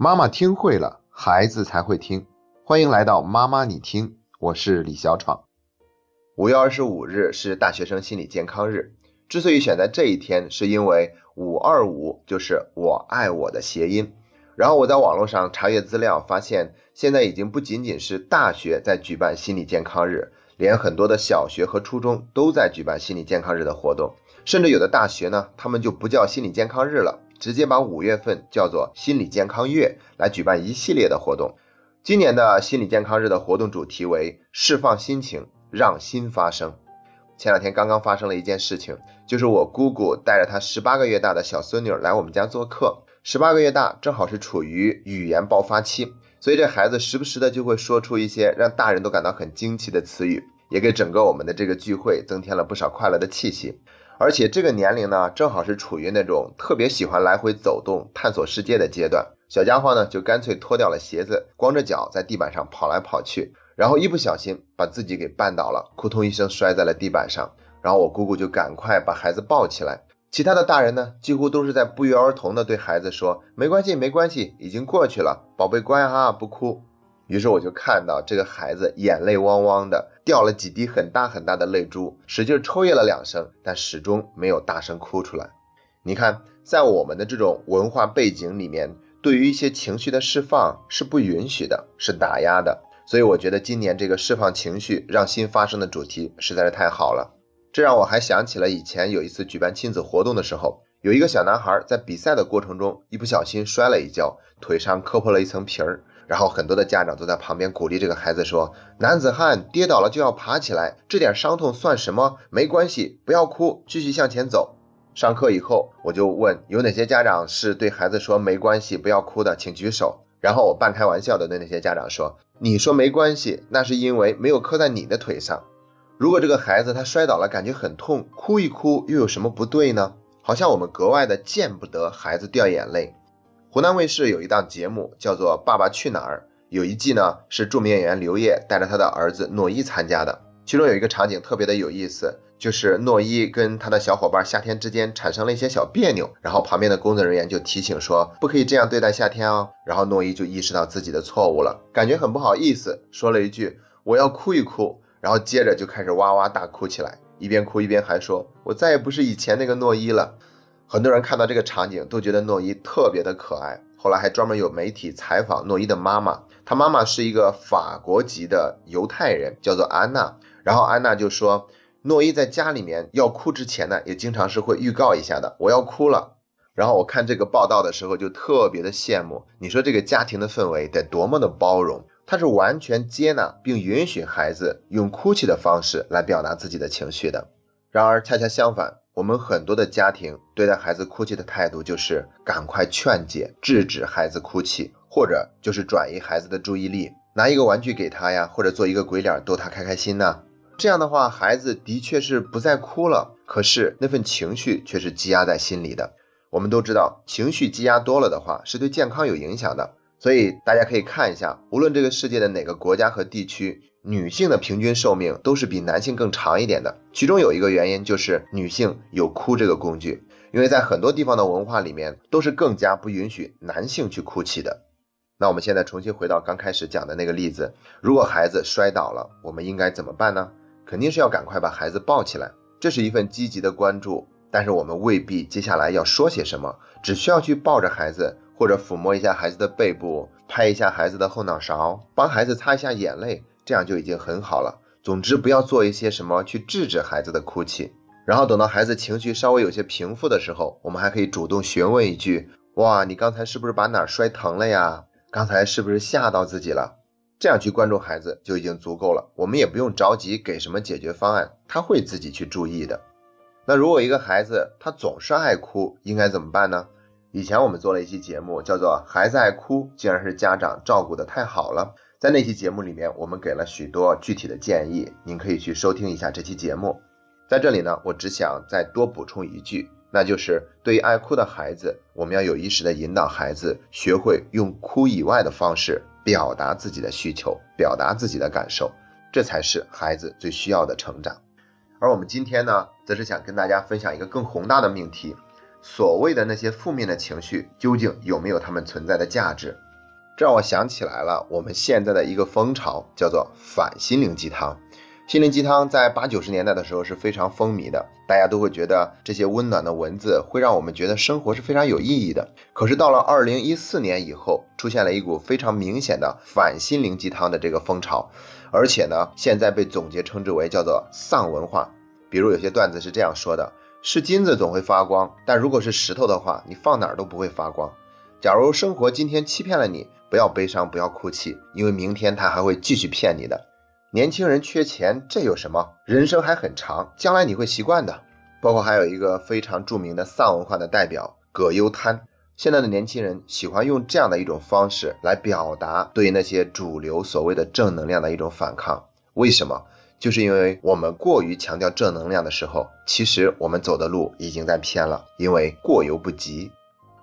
妈妈听会了，孩子才会听。欢迎来到妈妈你听，我是李小闯。五月二十五日是大学生心理健康日。之所以选在这一天，是因为五二五就是我爱我的谐音。然后我在网络上查阅资料，发现现在已经不仅仅是大学在举办心理健康日，连很多的小学和初中都在举办心理健康日的活动。甚至有的大学呢，他们就不叫心理健康日了。直接把五月份叫做心理健康月，来举办一系列的活动。今年的心理健康日的活动主题为释放心情，让心发生。前两天刚刚发生了一件事情，就是我姑姑带着她十八个月大的小孙女来我们家做客。十八个月大，正好是处于语言爆发期，所以这孩子时不时的就会说出一些让大人都感到很惊奇的词语，也给整个我们的这个聚会增添了不少快乐的气息。而且这个年龄呢，正好是处于那种特别喜欢来回走动、探索世界的阶段。小家伙呢，就干脆脱掉了鞋子，光着脚在地板上跑来跑去，然后一不小心把自己给绊倒了，扑通一声摔在了地板上。然后我姑姑就赶快把孩子抱起来。其他的大人呢，几乎都是在不约而同的对孩子说：“没关系，没关系，已经过去了，宝贝乖哈，不哭。”于是我就看到这个孩子眼泪汪汪的，掉了几滴很大很大的泪珠，使劲抽噎了两声，但始终没有大声哭出来。你看，在我们的这种文化背景里面，对于一些情绪的释放是不允许的，是打压的。所以我觉得今年这个释放情绪、让心发生的主题实在是太好了。这让我还想起了以前有一次举办亲子活动的时候，有一个小男孩在比赛的过程中一不小心摔了一跤，腿上磕破了一层皮儿。然后很多的家长都在旁边鼓励这个孩子说：“男子汉跌倒了就要爬起来，这点伤痛算什么？没关系，不要哭，继续向前走。”上课以后，我就问有哪些家长是对孩子说“没关系，不要哭”的，请举手。然后我半开玩笑的对那些家长说：“你说没关系，那是因为没有磕在你的腿上。如果这个孩子他摔倒了，感觉很痛，哭一哭又有什么不对呢？好像我们格外的见不得孩子掉眼泪。”湖南卫视有一档节目叫做《爸爸去哪儿》，有一季呢是著名演员刘烨带着他的儿子诺一参加的。其中有一个场景特别的有意思，就是诺一跟他的小伙伴夏天之间产生了一些小别扭，然后旁边的工作人员就提醒说不可以这样对待夏天哦。然后诺一就意识到自己的错误了，感觉很不好意思，说了一句我要哭一哭，然后接着就开始哇哇大哭起来，一边哭一边还说我再也不是以前那个诺一了。很多人看到这个场景都觉得诺伊特别的可爱。后来还专门有媒体采访诺伊的妈妈，他妈妈是一个法国籍的犹太人，叫做安娜。然后安娜就说，诺伊在家里面要哭之前呢，也经常是会预告一下的，我要哭了。然后我看这个报道的时候就特别的羡慕。你说这个家庭的氛围得多么的包容，他是完全接纳并允许孩子用哭泣的方式来表达自己的情绪的。然而恰恰相反。我们很多的家庭对待孩子哭泣的态度就是赶快劝解、制止孩子哭泣，或者就是转移孩子的注意力，拿一个玩具给他呀，或者做一个鬼脸逗他开开心呐。这样的话，孩子的确是不再哭了，可是那份情绪却是积压在心里的。我们都知道，情绪积压多了的话，是对健康有影响的。所以大家可以看一下，无论这个世界的哪个国家和地区。女性的平均寿命都是比男性更长一点的，其中有一个原因就是女性有哭这个工具，因为在很多地方的文化里面都是更加不允许男性去哭泣的。那我们现在重新回到刚开始讲的那个例子，如果孩子摔倒了，我们应该怎么办呢？肯定是要赶快把孩子抱起来，这是一份积极的关注，但是我们未必接下来要说些什么，只需要去抱着孩子，或者抚摸一下孩子的背部，拍一下孩子的后脑勺，帮孩子擦一下眼泪。这样就已经很好了。总之，不要做一些什么去制止孩子的哭泣。然后等到孩子情绪稍微有些平复的时候，我们还可以主动询问一句：“哇，你刚才是不是把哪儿摔疼了呀？刚才是不是吓到自己了？”这样去关注孩子就已经足够了。我们也不用着急给什么解决方案，他会自己去注意的。那如果一个孩子他总是爱哭，应该怎么办呢？以前我们做了一期节目，叫做《孩子爱哭，竟然是家长照顾的太好了》。在那期节目里面，我们给了许多具体的建议，您可以去收听一下这期节目。在这里呢，我只想再多补充一句，那就是对于爱哭的孩子，我们要有意识的引导孩子学会用哭以外的方式表达自己的需求，表达自己的感受，这才是孩子最需要的成长。而我们今天呢，则是想跟大家分享一个更宏大的命题：所谓的那些负面的情绪，究竟有没有他们存在的价值？这让我想起来了，我们现在的一个风潮叫做反心灵鸡汤。心灵鸡汤在八九十年代的时候是非常风靡的，大家都会觉得这些温暖的文字会让我们觉得生活是非常有意义的。可是到了二零一四年以后，出现了一股非常明显的反心灵鸡汤的这个风潮，而且呢，现在被总结称之为叫做丧文化。比如有些段子是这样说的：是金子总会发光，但如果是石头的话，你放哪儿都不会发光。假如生活今天欺骗了你，不要悲伤，不要哭泣，因为明天他还会继续骗你的。年轻人缺钱，这有什么？人生还很长，将来你会习惯的。包括还有一个非常著名的丧文化的代表葛优瘫。现在的年轻人喜欢用这样的一种方式来表达对那些主流所谓的正能量的一种反抗。为什么？就是因为我们过于强调正能量的时候，其实我们走的路已经在偏了，因为过犹不及。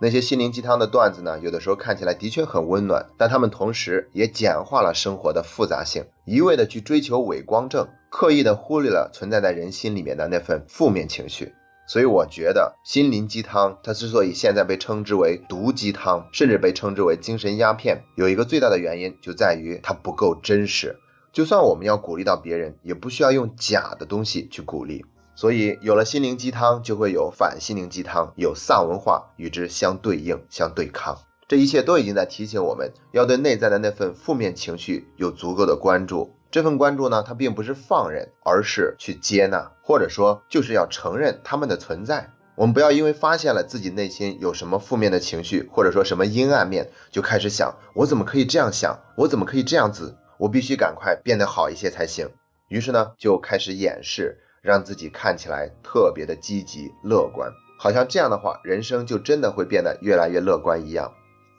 那些心灵鸡汤的段子呢，有的时候看起来的确很温暖，但他们同时也简化了生活的复杂性，一味的去追求伪光正，刻意的忽略了存在在人心里面的那份负面情绪。所以我觉得心灵鸡汤它之所以现在被称之为毒鸡汤，甚至被称之为精神鸦片，有一个最大的原因就在于它不够真实。就算我们要鼓励到别人，也不需要用假的东西去鼓励。所以有了心灵鸡汤，就会有反心灵鸡汤，有丧文化与之相对应、相对抗。这一切都已经在提醒我们要对内在的那份负面情绪有足够的关注。这份关注呢，它并不是放任，而是去接纳，或者说就是要承认他们的存在。我们不要因为发现了自己内心有什么负面的情绪，或者说什么阴暗面，就开始想我怎么可以这样想，我怎么可以这样子，我必须赶快变得好一些才行。于是呢，就开始掩饰。让自己看起来特别的积极乐观，好像这样的话，人生就真的会变得越来越乐观一样。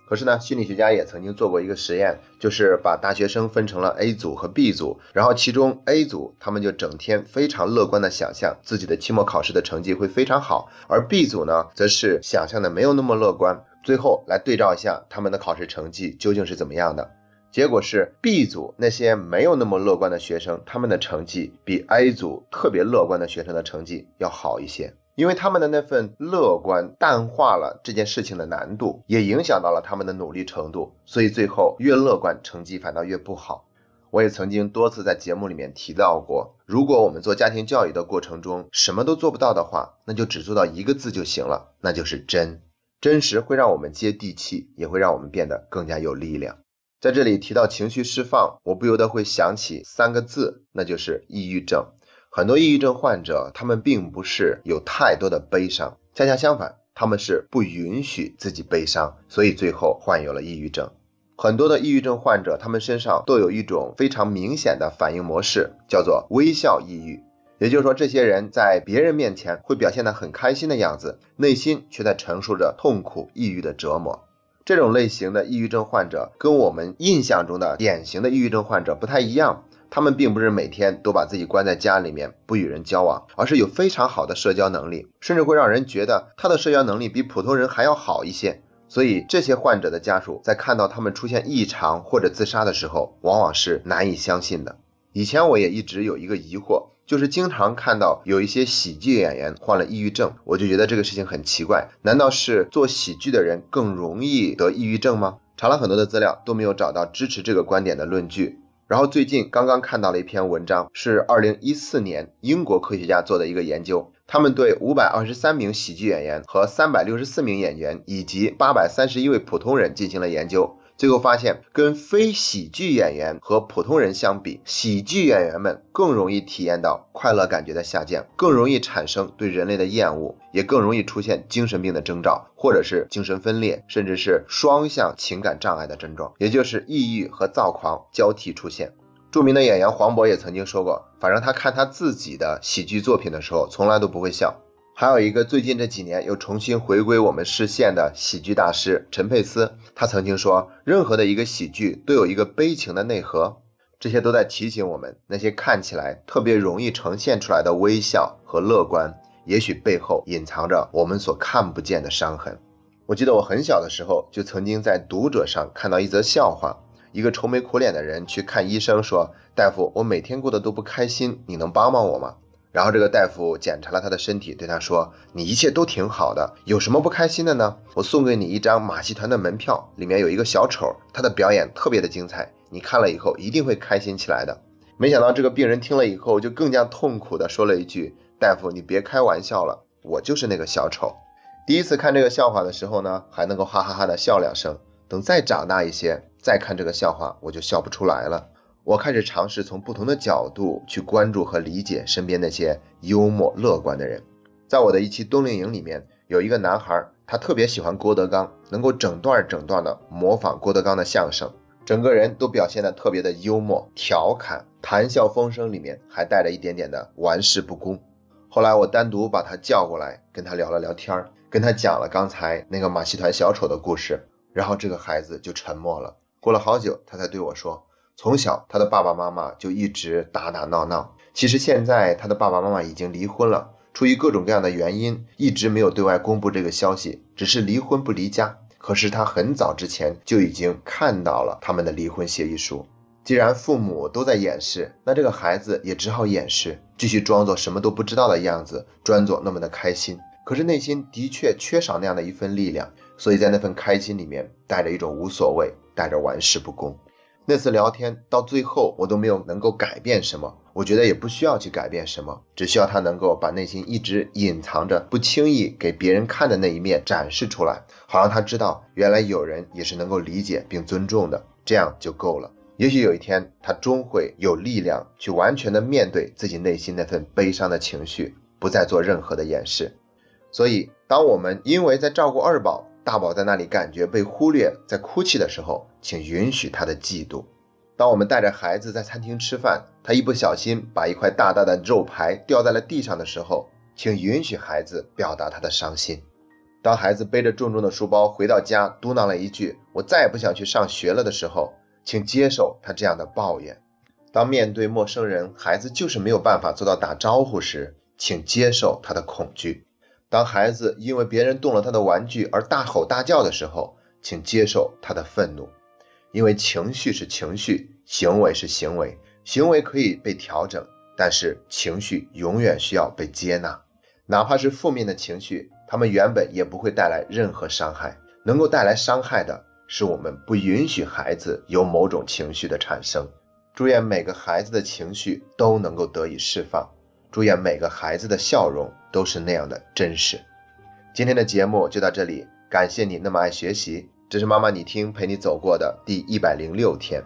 可是呢，心理学家也曾经做过一个实验，就是把大学生分成了 A 组和 B 组，然后其中 A 组他们就整天非常乐观的想象自己的期末考试的成绩会非常好，而 B 组呢，则是想象的没有那么乐观。最后来对照一下他们的考试成绩究竟是怎么样的。结果是 B 组那些没有那么乐观的学生，他们的成绩比 A 组特别乐观的学生的成绩要好一些，因为他们的那份乐观淡化了这件事情的难度，也影响到了他们的努力程度，所以最后越乐观，成绩反倒越不好。我也曾经多次在节目里面提到过，如果我们做家庭教育的过程中什么都做不到的话，那就只做到一个字就行了，那就是真。真实会让我们接地气，也会让我们变得更加有力量。在这里提到情绪释放，我不由得会想起三个字，那就是抑郁症。很多抑郁症患者，他们并不是有太多的悲伤，恰恰相反，他们是不允许自己悲伤，所以最后患有了抑郁症。很多的抑郁症患者，他们身上都有一种非常明显的反应模式，叫做微笑抑郁。也就是说，这些人在别人面前会表现得很开心的样子，内心却在承受着痛苦、抑郁的折磨。这种类型的抑郁症患者跟我们印象中的典型的抑郁症患者不太一样，他们并不是每天都把自己关在家里面不与人交往，而是有非常好的社交能力，甚至会让人觉得他的社交能力比普通人还要好一些。所以这些患者的家属在看到他们出现异常或者自杀的时候，往往是难以相信的。以前我也一直有一个疑惑。就是经常看到有一些喜剧演员患了抑郁症，我就觉得这个事情很奇怪。难道是做喜剧的人更容易得抑郁症吗？查了很多的资料都没有找到支持这个观点的论据。然后最近刚刚看到了一篇文章，是二零一四年英国科学家做的一个研究，他们对五百二十三名喜剧演员和三百六十四名演员以及八百三十一位普通人进行了研究。最后发现，跟非喜剧演员和普通人相比，喜剧演员们更容易体验到快乐感觉的下降，更容易产生对人类的厌恶，也更容易出现精神病的征兆，或者是精神分裂，甚至是双向情感障碍的症状，也就是抑郁和躁狂交替出现。著名的演员黄渤也曾经说过，反正他看他自己的喜剧作品的时候，从来都不会笑。还有一个最近这几年又重新回归我们视线的喜剧大师陈佩斯，他曾经说，任何的一个喜剧都有一个悲情的内核，这些都在提醒我们，那些看起来特别容易呈现出来的微笑和乐观，也许背后隐藏着我们所看不见的伤痕。我记得我很小的时候就曾经在读者上看到一则笑话，一个愁眉苦脸的人去看医生，说：“大夫，我每天过得都不开心，你能帮帮我吗？”然后这个大夫检查了他的身体，对他说：“你一切都挺好的，有什么不开心的呢？我送给你一张马戏团的门票，里面有一个小丑，他的表演特别的精彩，你看了以后一定会开心起来的。”没想到这个病人听了以后，就更加痛苦的说了一句：“大夫，你别开玩笑了，我就是那个小丑。”第一次看这个笑话的时候呢，还能够哈哈哈的笑两声，等再长大一些，再看这个笑话，我就笑不出来了。我开始尝试从不同的角度去关注和理解身边那些幽默乐观的人。在我的一期冬令营里面，有一个男孩，他特别喜欢郭德纲，能够整段整段的模仿郭德纲的相声，整个人都表现的特别的幽默、调侃、谈笑风生，里面还带着一点点的玩世不恭。后来我单独把他叫过来，跟他聊了聊天，跟他讲了刚才那个马戏团小丑的故事，然后这个孩子就沉默了。过了好久，他才对我说。从小，他的爸爸妈妈就一直打打闹闹。其实现在，他的爸爸妈妈已经离婚了，出于各种各样的原因，一直没有对外公布这个消息，只是离婚不离家。可是他很早之前就已经看到了他们的离婚协议书。既然父母都在掩饰，那这个孩子也只好掩饰，继续装作什么都不知道的样子，装作那么的开心。可是内心的确缺少那样的一份力量，所以在那份开心里面带着一种无所谓，带着玩世不恭。那次聊天到最后，我都没有能够改变什么，我觉得也不需要去改变什么，只需要他能够把内心一直隐藏着、不轻易给别人看的那一面展示出来，好让他知道原来有人也是能够理解并尊重的，这样就够了。也许有一天，他终会有力量去完全的面对自己内心那份悲伤的情绪，不再做任何的掩饰。所以，当我们因为在照顾二宝，大宝在那里感觉被忽略，在哭泣的时候，请允许他的嫉妒。当我们带着孩子在餐厅吃饭，他一不小心把一块大大的肉排掉在了地上的时候，请允许孩子表达他的伤心。当孩子背着重重的书包回到家，嘟囔了一句“我再也不想去上学了”的时候，请接受他这样的抱怨。当面对陌生人，孩子就是没有办法做到打招呼时，请接受他的恐惧。当孩子因为别人动了他的玩具而大吼大叫的时候，请接受他的愤怒，因为情绪是情绪，行为是行为，行为可以被调整，但是情绪永远需要被接纳，哪怕是负面的情绪，他们原本也不会带来任何伤害，能够带来伤害的是我们不允许孩子有某种情绪的产生。祝愿每个孩子的情绪都能够得以释放。祝愿每个孩子的笑容都是那样的真实。今天的节目就到这里，感谢你那么爱学习，这是妈妈你听陪你走过的第一百零六天。